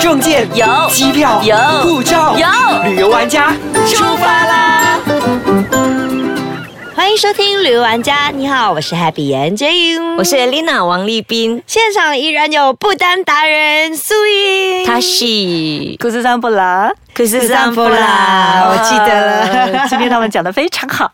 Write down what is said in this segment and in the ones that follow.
证件有机票有护照有。旅游玩家出发啦！欢迎收听旅游玩家，你好，我是 Happy 严洁莹，我是 Lina 王丽斌，现场依然有不丹达人苏英，他是。故事上不啦，可是散步啦我记得了今天他们讲的非常好。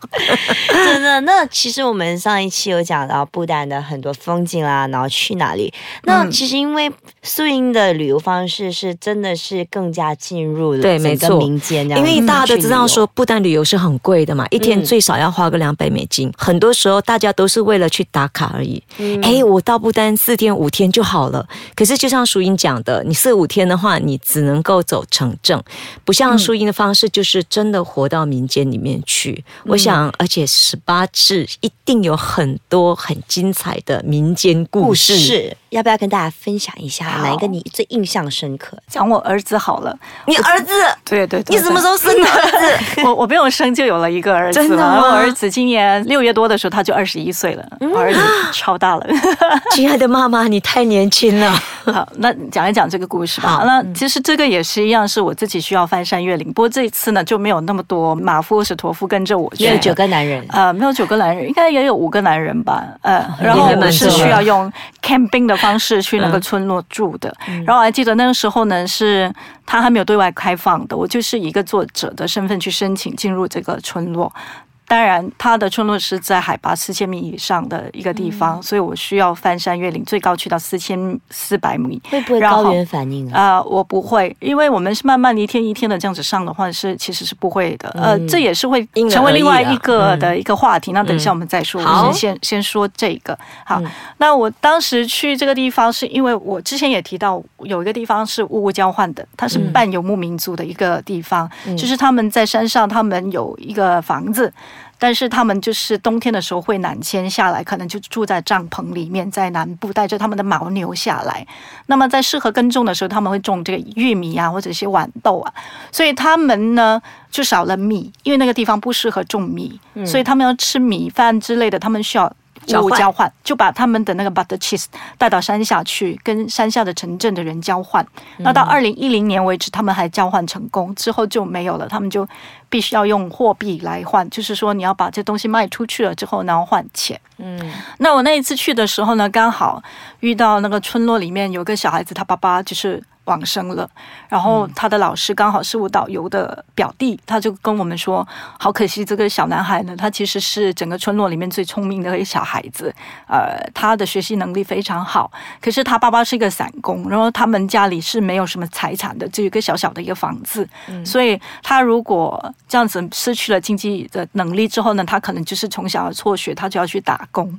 真的。那其实我们上一期有讲到不丹的很多风景啦，然后去哪里。那嗯其实因为素英的旅游方式是真的是更加进入了对没错民间，因为大家都知道说，不丹旅游是很贵的嘛，一天最少要花个两百美金。很多时候大家都是为了去打卡而已。哎、我到不丹四天五天就好了。可是就像淑英讲的，你四五天的话，你只能够走城镇，不像淑英的方式，就是真的活到民间里面去。我想，而且十八字一定有很多很精彩的民间故故事。事，要不要跟大家分享一下哪一个你最印象深刻？讲我儿子好了，你儿子，对对对你什么时候生的儿子？我我不用生就有了一个儿子真的吗了。我儿子今年六月多的时候他就二十一岁了，我儿子超大了。亲爱的妈妈，你太年轻了。好，那讲一讲这个故事吧好。那其实这个也是一样，是我自己需要翻山越岭。不过这一次呢，就没有那么多马夫、史陀夫跟着我去。没有九个男人，呃，没有九个男人，应该也有五个男人吧。呃，然后我是需要用 camping 的方式去那个嗯村落住的。然后我还记得那个时候呢，是他还没有对外开放的，我就是以一个作者的身份去申请进入这个村落。当然，它的村落是在海拔四千米以上的一个地方，所以我需要翻山越岭，最高去到四千四百米。会不会高原反应啊？啊、我不会，因为我们是慢慢一天一天的这样子上的话，是其实是不会的。呃，这也是会成为另外一个嗯的一个话题。那等一下我们再说，好我先先先说这个。好，嗯那我当时去这个地方，是因为我之前也提到有一个地方是物物交换的，它是嗯半游牧民族的一个地方，就是他们在山上，他们有一个房子。但是他们就是冬天的时候会南迁下来，可能就住在帐篷里面，在南部带着他们的牦牛下来。那么在适合耕种的时候，他们会种这个玉米啊，或者一些豌豆啊。所以他们呢就少了米，因为那个地方不适合种米，所以他们要吃米饭之类的，他们需要。交换物交换，就把他们的那个 butter cheese 带到山下去，跟山下的城镇的人交换。那到二零一零年为止，他们还交换成功，之后就没有了。他们就必须要用货币来换，就是说你要把这东西卖出去了之后，然后换钱。嗯，那我那一次去的时候呢，刚好遇到那个村落里面有个小孩子，他爸爸就是往生了，然后他的老师刚好是我导游的表弟，他就跟我们说，好可惜这个小男孩呢，他其实是整个村落里面最聪明的一个小孩子，呃，他的学习能力非常好，可是他爸爸是一个散工，然后他们家里是没有什么财产的，只有一个小小的一个房子，所以他如果这样子失去了经济的能力之后呢，他可能就是从小辍学，他就要去打工。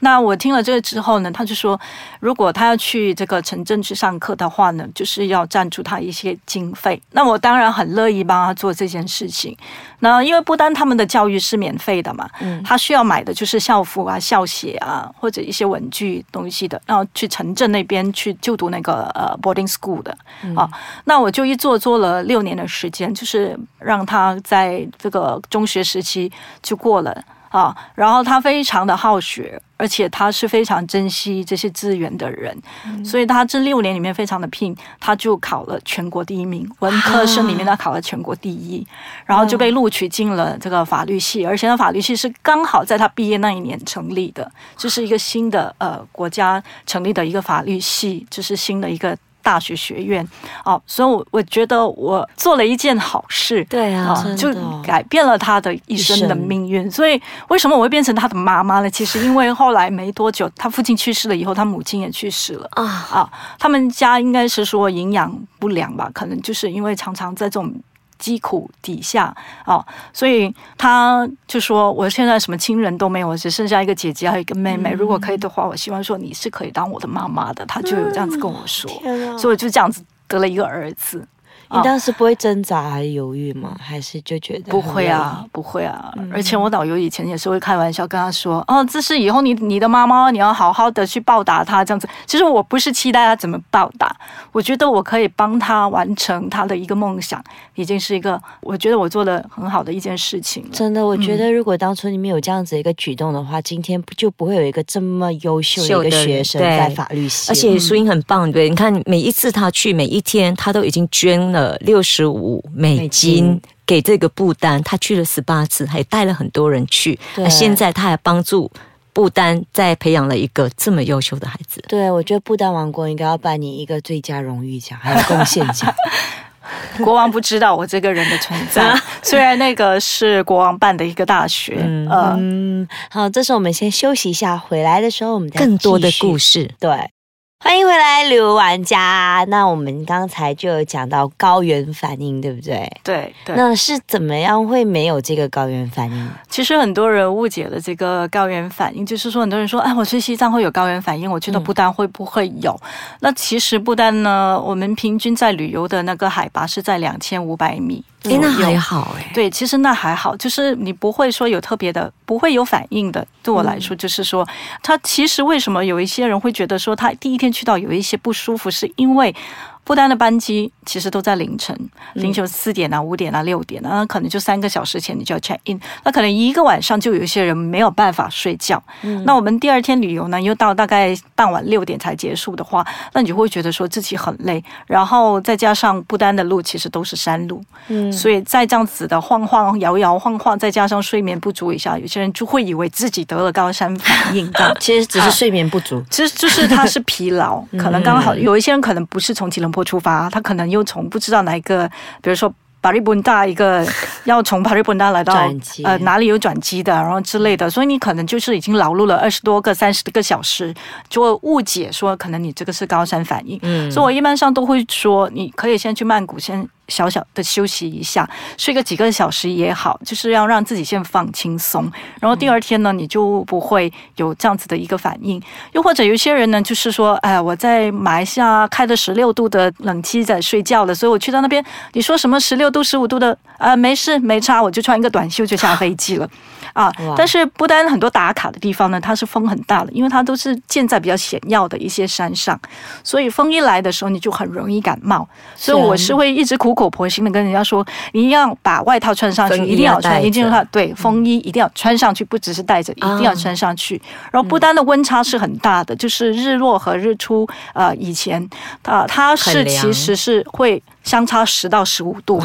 那我听了这个之后呢，他就说，如果他要去这个城镇去上课的话呢，就是要赞助他一些经费。那我当然很乐意帮他做这件事情。那因为不丹他们的教育是免费的嘛，嗯他需要买的就是校服啊、校鞋啊，或者一些文具东西的，然后去城镇那边去就读那个呃 boarding school 的啊。那我就一做做了六年的时间，就是让他在这个中学时期就过了。啊，然后他非常的好学，而且他是非常珍惜这些资源的人，所以他这六年里面非常的拼，他就考了全国第一名，文科生里面他考了全国第一，然后就被录取进了这个法律系，而且那法律系是刚好在他毕业那一年成立的，这是一个新的呃国家成立的一个法律系，这是新的一个。大学学院哦，所以我我觉得我做了一件好事，对啊啊，就改变了他的一生的命运。所以为什么我会变成他的妈妈呢？其实因为后来没多久，他父亲去世了以后，他母亲也去世了啊，啊。他们家应该是说营养不良吧，可能就是因为常常在这种。疾苦底下哦，所以他就说：“我现在什么亲人都没有，我只剩下一个姐姐还有一个妹妹。如果可以的话，我希望说你是可以当我的妈妈的。”他就有这样子跟我说，所以我就这样子得了一个儿子。你当时不会挣扎还是犹豫吗？还是就觉得不会啊，不会啊。而且我导游以前也是会开玩笑跟他说：“哦，这是以后你你的妈妈，你要好好的去报答她这样子。”其实我不是期待他怎么报答，我觉得我可以帮他完成他的一个梦想，已经是一个我觉得我做的很好的一件事情。真的，我觉得如果当初你们有这样子一个举动的话，今天就不会有一个这么优秀的一个学生在法律系。而且苏英很棒，对，你看每一次他去，每一天他都已经捐了六十五美金给这个不丹，他去了十八次，还带了很多人去。那现在他还帮助不丹再培养了一个这么优秀的孩子。对，我觉得不丹王国应该要颁你一个最佳荣誉奖，还有贡献奖。国王不知道我这个人的存在，虽然那个是国王办的一个大学。嗯，好，这时候我们先休息一下，回来的时候我们再更多的故事。对。欢迎回来，旅游玩家。那我们刚才就有讲到高原反应，对不对？对对。那是怎么样会没有这个高原反应？其实很多人误解了这个高原反应，就是说很多人说，哎，我去西藏会有高原反应，我去到不丹会不会有？那其实不丹呢，我们平均在旅游的那个海拔是在两千五百米。哎，那还好哎。对，其实那还好，就是你不会说有特别的，不会有反应的。对我来说，就是说，他其实为什么有一些人会觉得说他第一天去到有一些不舒服，是因为。不丹的班机其实都在凌晨，凌晨四点啊、五点啊、六点啊，那可能就三个小时前你就要 check in，那可能一个晚上就有一些人没有办法睡觉。那我们第二天旅游呢，又到大概傍晚六点才结束的话，那你就会觉得说自己很累，然后再加上不丹的路其实都是山路，嗯，所以在这样子的晃晃、摇摇晃晃，再加上睡眠不足一下，有些人就会以为自己得了高山反应。其实只是睡眠不足，其实就是他是疲劳，可能刚好有一些人可能不是从吉隆坡。出发，他可能又从不知道哪一个，比如说巴里本大一个，要从 巴里本大来到呃哪里有转机的，然后之类的，所以你可能就是已经劳碌了二十多个、三十个小时，就会误解说可能你这个是高山反应。嗯，所以我一般上都会说，你可以先去曼谷先。小小的休息一下，睡个几个小时也好，就是要让自己先放轻松。然后第二天呢，你就不会有这样子的一个反应。又或者有些人呢，就是说，哎，我在马来西亚开了十六度的冷气在睡觉了，所以我去到那边，你说什么十六度、十五度的，啊，没事没差，我就穿一个短袖就下飞机了。啊，但是不丹很多打卡的地方呢，它是风很大的，因为它都是建在比较险要的一些山上，所以风一来的时候，你就很容易感冒。所以我是会一直苦苦口婆心的跟人家说，你一定要把外套穿上去，一定要穿，一定要对风衣一定要穿上去，不只是带着，一定要穿上去。然后不丹的温差是很大的，就是日落和日出，呃，以前啊，它是其实是会。相差十到十五度，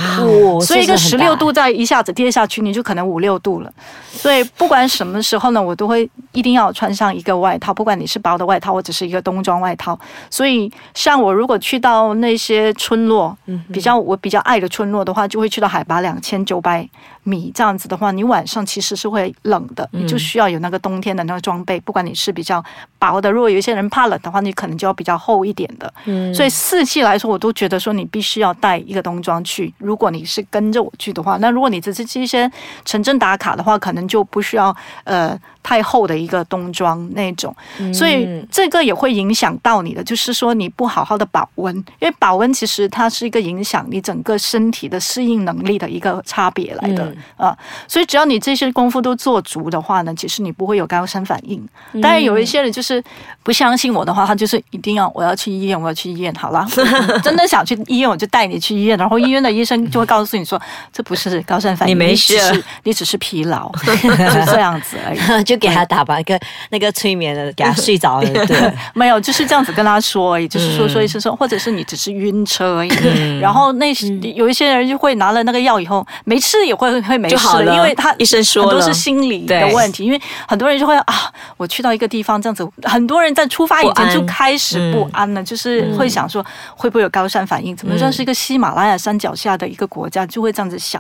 所以一个十六度再一下子跌下去，你就可能五六度了。所以不管什么时候呢，我都会一定要穿上一个外套，不管你是薄的外套或者是一个冬装外套。所以像我如果去到那些村落，比较我比较爱的村落的话，就会去到海拔两千九百米这样子的话，你晚上其实是会冷的，你就需要有那个冬天的那个装备。不管你是比较薄的，如果有一些人怕冷的话，你可能就要比较厚一点的。所以四季来说，我都觉得说你必须要。要带一个冬装去。如果你是跟着我去的话，那如果你只是去一些城镇打卡的话，可能就不需要呃。太厚的一个冬装那种，所以这个也会影响到你的，就是说你不好好的保温，因为保温其实它是一个影响你整个身体的适应能力的一个差别来的啊。所以只要你这些功夫都做足的话呢，其实你不会有高山反应。当然有一些人就是不相信我的话，他就是一定要我要去医院，我要去医院。好了，真的想去医院，我就带你去医院，然后医院的医生就会告诉你说，这不是高山反应，你没事，你只是疲劳，就这样子而已。就给他打吧，一个那个催眠的，给他睡着了。对，没有，就是这样子跟他说，也就是说，说医生说，或者是你只是晕车而已。然后那有一些人就会拿了那个药以后没吃也会会没事了，因为他医生说都是心理的问题。因为很多人就会啊，我去到一个地方这样子，很多人在出发以前就开始不安了，就是会想说会不会有高山反应？怎么算是一个喜马拉雅山脚下的一个国家，就会这样子想。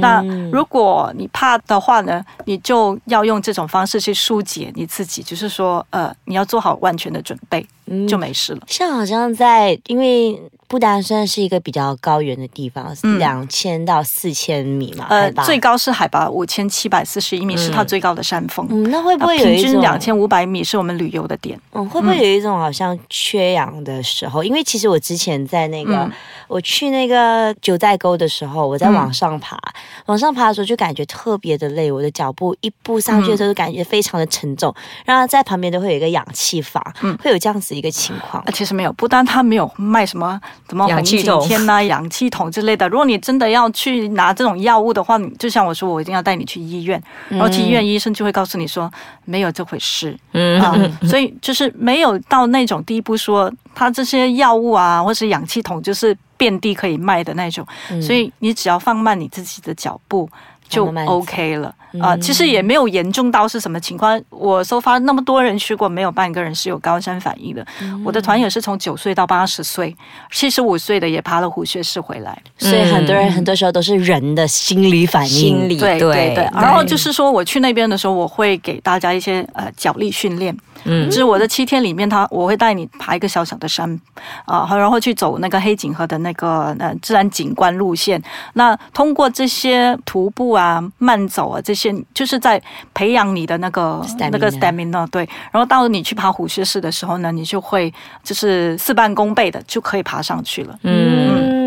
那如果你怕的话呢，你就要用这种方式去。疏解你自己，就是说，呃，你要做好万全的准备，就没事了。像好像在，因为不丹算是一个比较高原的地方，嗯两千到四千米嘛，呃，最高是海拔五千七百四十一米，是它最高的山峰。嗯，那会不啊会有一种两？千五百米是我们旅游的点。嗯，会不会有一种好像缺氧的时候？因为其实我之前在那个、嗯我去那个九寨沟的时候，我在往上爬，往上爬的时候就感觉特别的累，我的脚步一步上去的时候就感觉非常的沉重，然后在旁边都会有一个氧气阀，嗯会有这样子一个情况啊，。其实没有，不但它没有卖什么什么红景氧气筒天呐、氧气筒之类的。如果你真的要去拿这种药物的话，你就像我说，我一定要带你去医院，然后去医院医生就会告诉你说没有这回事。嗯啊，所以就是没有到那种地步说，它这些药物啊，或是氧气筒就是遍地可以卖的那种。所以你只要放慢你自己的脚步。就 OK 了啊、其实也没有严重到是什么情况。我搜发那么多人去过，没有半个人是有高山反应的。我的团友是从九岁到八十岁，七十五岁的也爬了虎穴式回来。所以很多人很多时候都是人的心理反应，心理对对对，然后就是说，我去那边的时候，我会给大家一些呃脚力训练。嗯，就是我的七天里面，他我会带你爬一个小小的山，啊、然后去走那个黑井河的那个呃自然景观路线。那通过这些徒步啊、慢走啊这些，就是在培养你的那个那个 stamina。对，然后到你去爬虎穴式的时候呢，你就会就是事半功倍的就可以爬上去了。嗯，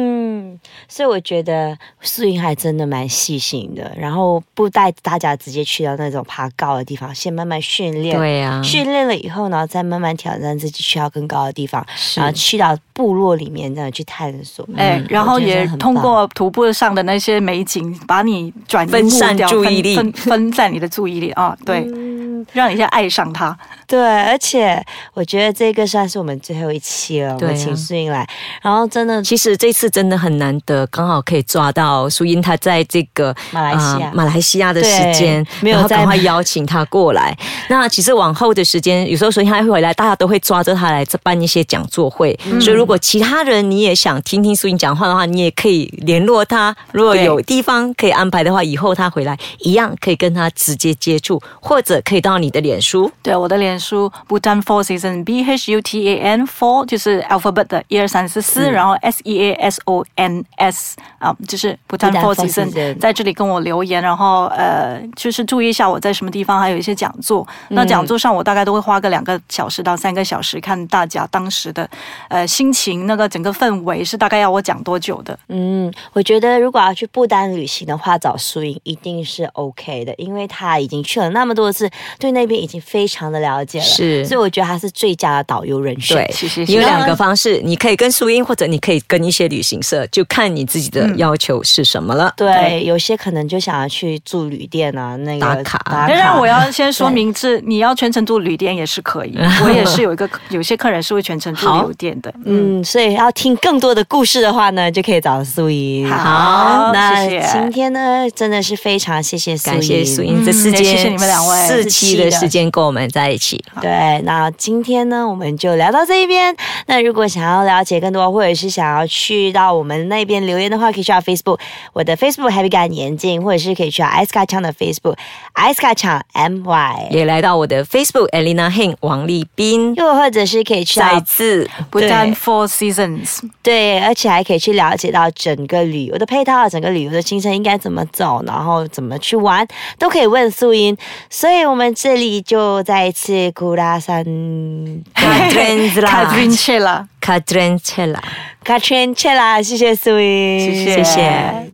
所以我觉得素云还真的蛮细心的，然后不带大家直接去到那种爬高的地方，先慢慢训练。对啊呀，训练了以后呢，再慢慢挑战自己去到更高的地方，然后去到部落里面这样去探索。哎，然后也通过徒步上的那些美景，把你转移分散注意力分分分散你的注意力啊，对，嗯，让你先爱上他。对，而且我觉得这个算是我们最后一期了，我们请素英来，然后真的其实这次真的很难得，刚好可以抓到苏英他在这个马来西亚呃马来西亚的时间，没有赶快邀请他过来。那其实往后的时间，有时候苏英他会回来，大家都会抓着他来这办一些讲座会。嗯所以如果其他人你也想听听苏英讲话的话，你也可以联络他。如果有地方可以安排的话，以后他回来一样可以跟他直接接触，或者可以到你的脸书。对，我的脸书 Bhutan Four Season B H U T A N Four 就是 alphabet 的一二三四四，然后 S E A S O N S 啊，就是 Bhutan Four Season，Season 在这里跟我留言，然后呃，就是注意一下我在什么地方，还有一些讲座。那讲座上我大概都会花个两个小时到三个小时，看大家当时的呃心情，那个整个氛围是大概要我讲多久的。嗯，我觉得如果要去不丹旅行的话，找苏颖一定是 OK 的，因为他已经去了那么多次，对那边已经非常的了解了，是。所以我觉得他是最佳的导游人选。对，谢谢你有两个方式，你可以跟苏英，或者你可以跟一些旅行社，就看你自己的要求是什么了。对，对。有些可能就想要去住旅店啊，那个打卡打当然，我要先说明是你要全程住旅店也是可以，我也是有一个有些客人是会全程住好旅店的。嗯，所以要听更多的故事的话呢，就可以找苏英。好那谢谢。今天呢，真的是非常谢谢苏英，感谢苏英，这嗯四间也谢谢你们两位。四期的时间跟我们在一起。对，那今天呢，我们就聊到这一边。那如果想要了解更多，或者是想要去到我们那边留言的话，可以去到 Facebook，我的 Facebook Happy 感眼镜，或者是可以去到艾斯卡强的 Facebook 艾斯卡强 M Y，也来到我的 Facebook Elena Heng 王立斌，又或者是可以去再到次 Bhutan Four Seasons，对，而且还可以去了解到整个旅游的配套，整个旅游的行程应该怎么走，然后怎么去玩，都可以问素英。所以我们这里就再一次，卡特琳，卡特琳娜，卡特琳娜，卡特琳娜，谢谢。苏威，谢谢。